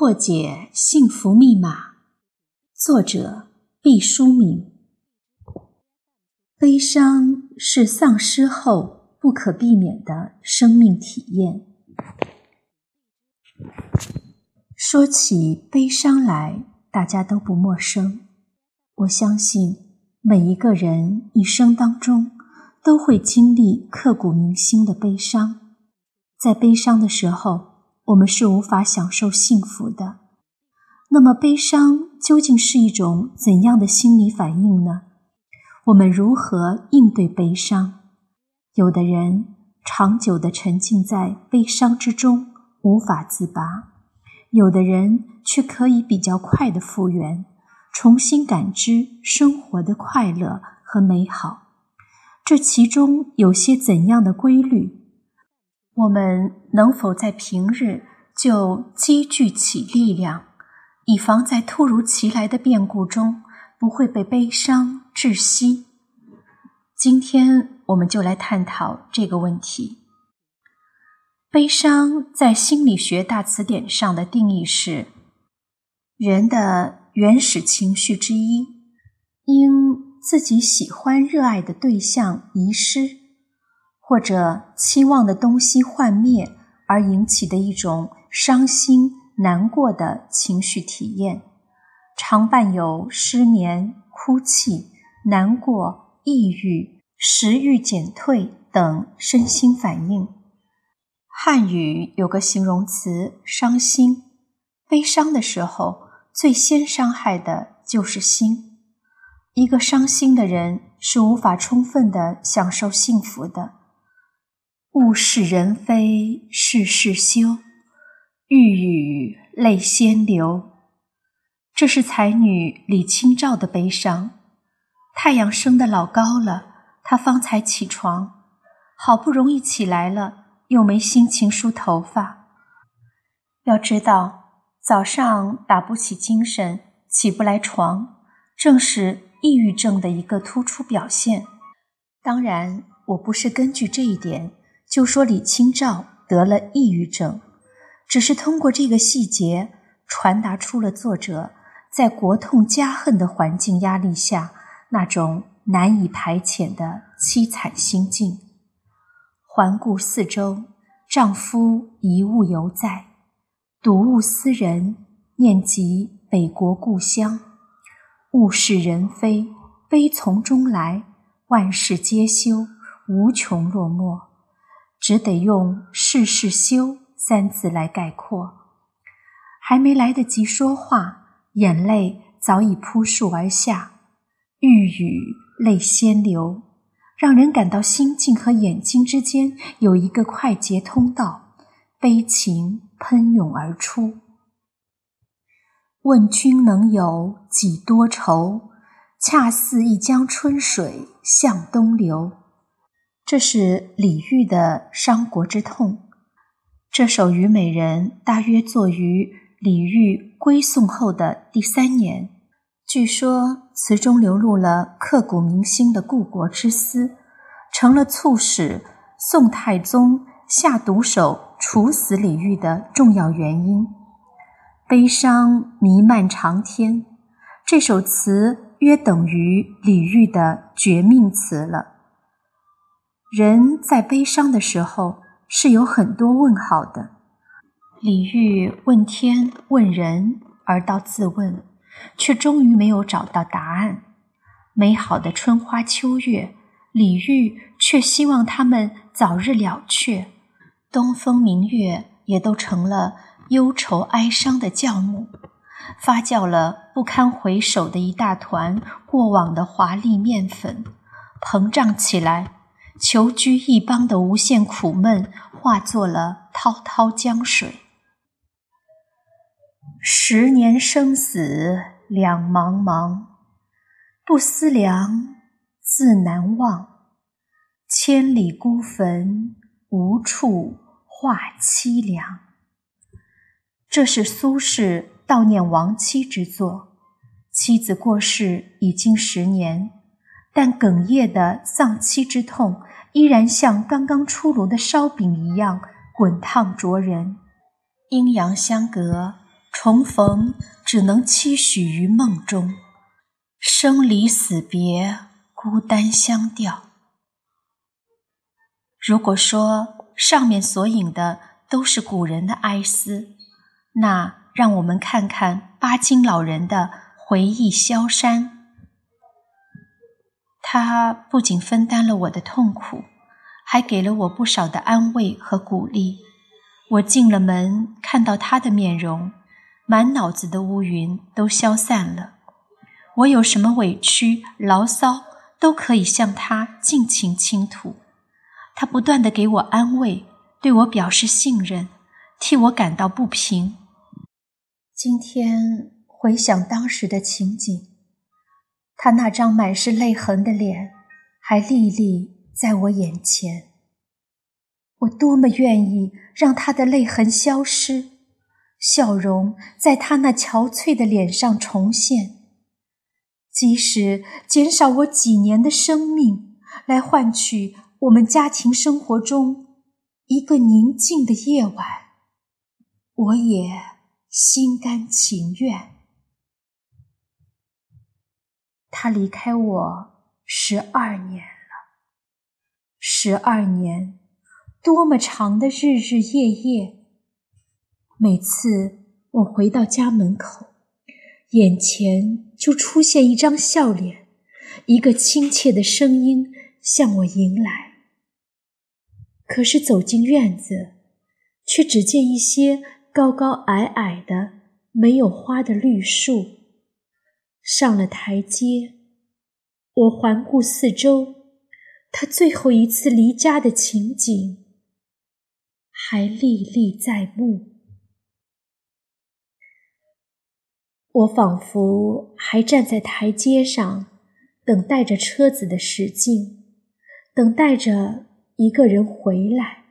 破解幸福密码，作者毕淑敏。悲伤是丧失后不可避免的生命体验。说起悲伤来，大家都不陌生。我相信每一个人一生当中都会经历刻骨铭心的悲伤，在悲伤的时候。我们是无法享受幸福的。那么，悲伤究竟是一种怎样的心理反应呢？我们如何应对悲伤？有的人长久的沉浸在悲伤之中，无法自拔；有的人却可以比较快的复原，重新感知生活的快乐和美好。这其中有些怎样的规律？我们能否在平日就积聚起力量，以防在突如其来的变故中不会被悲伤窒息？今天我们就来探讨这个问题。悲伤在心理学大词典上的定义是人的原始情绪之一，因自己喜欢热爱的对象遗失。或者期望的东西幻灭而引起的一种伤心难过的情绪体验，常伴有失眠、哭泣、难过、抑郁、食欲减退等身心反应。汉语有个形容词“伤心”，悲伤的时候最先伤害的就是心。一个伤心的人是无法充分的享受幸福的。物是人非事事休，欲语泪先流。这是才女李清照的悲伤。太阳升得老高了，她方才起床，好不容易起来了，又没心情梳头发。要知道，早上打不起精神，起不来床，正是抑郁症的一个突出表现。当然，我不是根据这一点。就说李清照得了抑郁症，只是通过这个细节传达出了作者在国痛家恨的环境压力下那种难以排遣的凄惨心境。环顾四周，丈夫遗物犹在，睹物思人，念及北国故乡。物是人非，悲从中来，万事皆休，无穷落寞。只得用“事事休”三字来概括。还没来得及说话，眼泪早已扑簌而下，欲语泪先流，让人感到心境和眼睛之间有一个快捷通道，悲情喷涌而出。问君能有几多愁？恰似一江春水向东流。这是李煜的《伤国之痛》。这首《虞美人》大约作于李煜归宋后的第三年。据说词中流露了刻骨铭心的故国之思，成了促使宋太宗下毒手处死李煜的重要原因。悲伤弥漫长天，这首词约等于李煜的绝命词了。人在悲伤的时候是有很多问号的。李煜问天问人，而到自问，却终于没有找到答案。美好的春花秋月，李煜却希望他们早日了却。东风明月也都成了忧愁哀伤的酵母，发酵了不堪回首的一大团过往的华丽面粉，膨胀起来。求居一邦的无限苦闷，化作了滔滔江水。十年生死两茫茫，不思量，自难忘。千里孤坟，无处话凄凉。这是苏轼悼念亡妻之作，妻子过世已经十年。但哽咽的丧妻之痛，依然像刚刚出炉的烧饼一样滚烫灼人。阴阳相隔，重逢只能期许于梦中，生离死别，孤单相吊。如果说上面所引的都是古人的哀思，那让我们看看巴金老人的回忆萧山。他不仅分担了我的痛苦，还给了我不少的安慰和鼓励。我进了门，看到他的面容，满脑子的乌云都消散了。我有什么委屈、牢骚，都可以向他尽情倾吐。他不断的给我安慰，对我表示信任，替我感到不平。今天回想当时的情景，他那张满是泪痕的脸还历历在我眼前。我多么愿意让他的泪痕消失，笑容在他那憔悴的脸上重现，即使减少我几年的生命，来换取。我们家庭生活中一个宁静的夜晚，我也心甘情愿。他离开我十二年了，十二年，多么长的日日夜夜！每次我回到家门口，眼前就出现一张笑脸，一个亲切的声音向我迎来。可是走进院子，却只见一些高高矮矮的、没有花的绿树。上了台阶，我环顾四周，他最后一次离家的情景还历历在目。我仿佛还站在台阶上，等待着车子的驶进，等待着。一个人回来，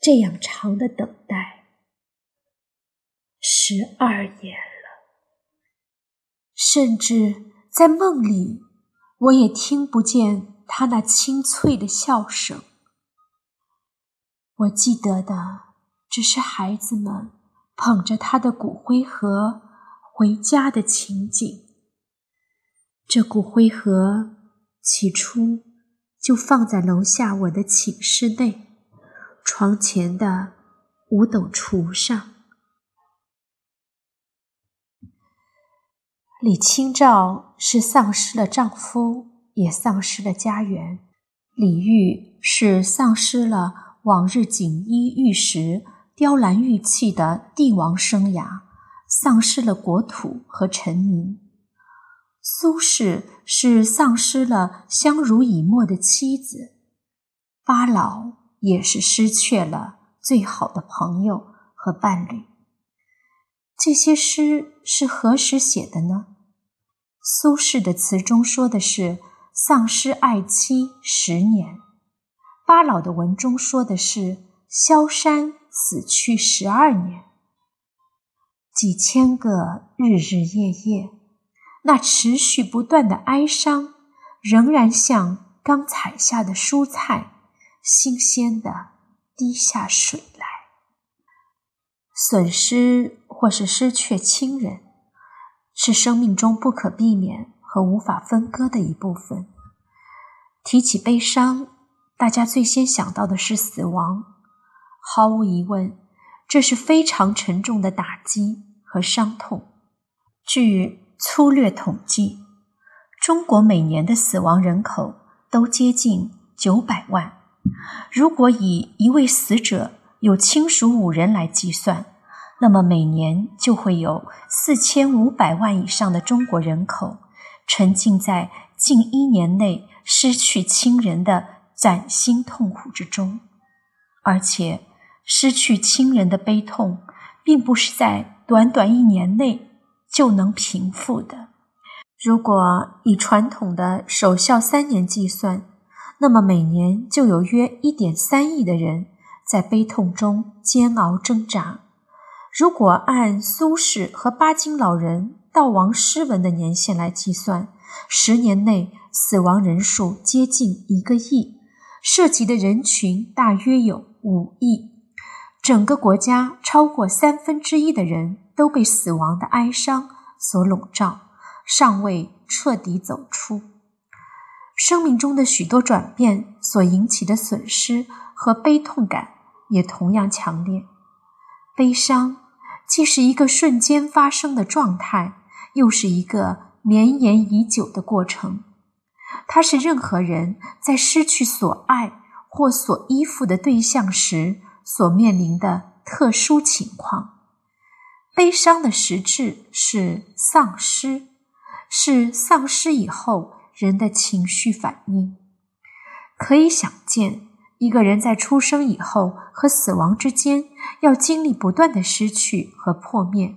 这样长的等待，十二年。甚至在梦里，我也听不见他那清脆的笑声。我记得的只是孩子们捧着他的骨灰盒回家的情景。这骨灰盒起初。就放在楼下我的寝室内，床前的五斗橱上。李清照是丧失了丈夫，也丧失了家园；李煜是丧失了往日锦衣玉食、雕栏玉砌的帝王生涯，丧失了国土和臣民。苏轼是丧失了相濡以沫的妻子，巴老也是失去了最好的朋友和伴侣。这些诗是何时写的呢？苏轼的词中说的是丧失爱妻十年，巴老的文中说的是萧山死去十二年，几千个日日夜夜。那持续不断的哀伤，仍然像刚采下的蔬菜，新鲜的滴下水来。损失或是失去亲人，是生命中不可避免和无法分割的一部分。提起悲伤，大家最先想到的是死亡。毫无疑问，这是非常沉重的打击和伤痛。据粗略统计，中国每年的死亡人口都接近九百万。如果以一位死者有亲属五人来计算，那么每年就会有四千五百万以上的中国人口沉浸在近一年内失去亲人的崭新痛苦之中。而且，失去亲人的悲痛，并不是在短短一年内。就能平复的。如果以传统的守孝三年计算，那么每年就有约一点三亿的人在悲痛中煎熬挣扎。如果按苏轼和巴金老人悼亡诗文的年限来计算，十年内死亡人数接近一个亿，涉及的人群大约有五亿。整个国家超过三分之一的人都被死亡的哀伤所笼罩，尚未彻底走出。生命中的许多转变所引起的损失和悲痛感也同样强烈。悲伤既是一个瞬间发生的状态，又是一个绵延已久的过程。它是任何人在失去所爱或所依附的对象时。所面临的特殊情况，悲伤的实质是丧失，是丧失以后人的情绪反应。可以想见，一个人在出生以后和死亡之间要经历不断的失去和破灭。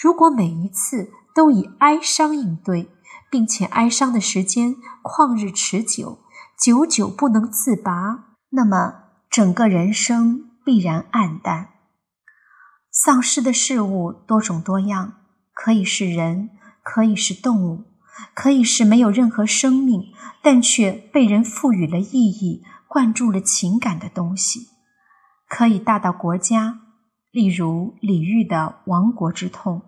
如果每一次都以哀伤应对，并且哀伤的时间旷日持久，久久不能自拔，那么整个人生。必然暗淡。丧失的事物多种多样，可以是人，可以是动物，可以是没有任何生命但却被人赋予了意义、灌注了情感的东西。可以大到国家，例如李煜的《亡国之痛》；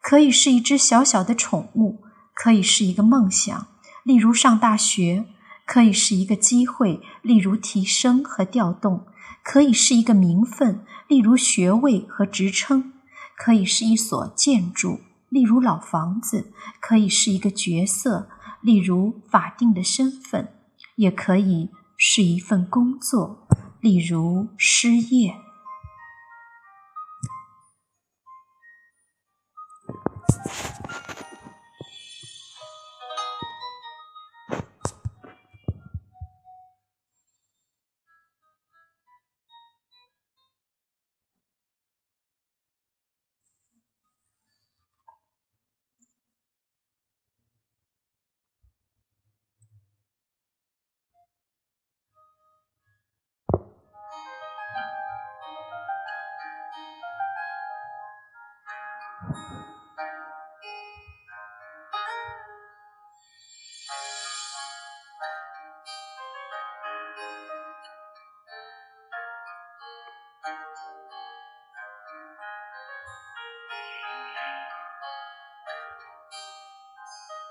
可以是一只小小的宠物；可以是一个梦想，例如上大学；可以是一个机会，例如提升和调动。可以是一个名分，例如学位和职称；可以是一所建筑，例如老房子；可以是一个角色，例如法定的身份；也可以是一份工作，例如失业。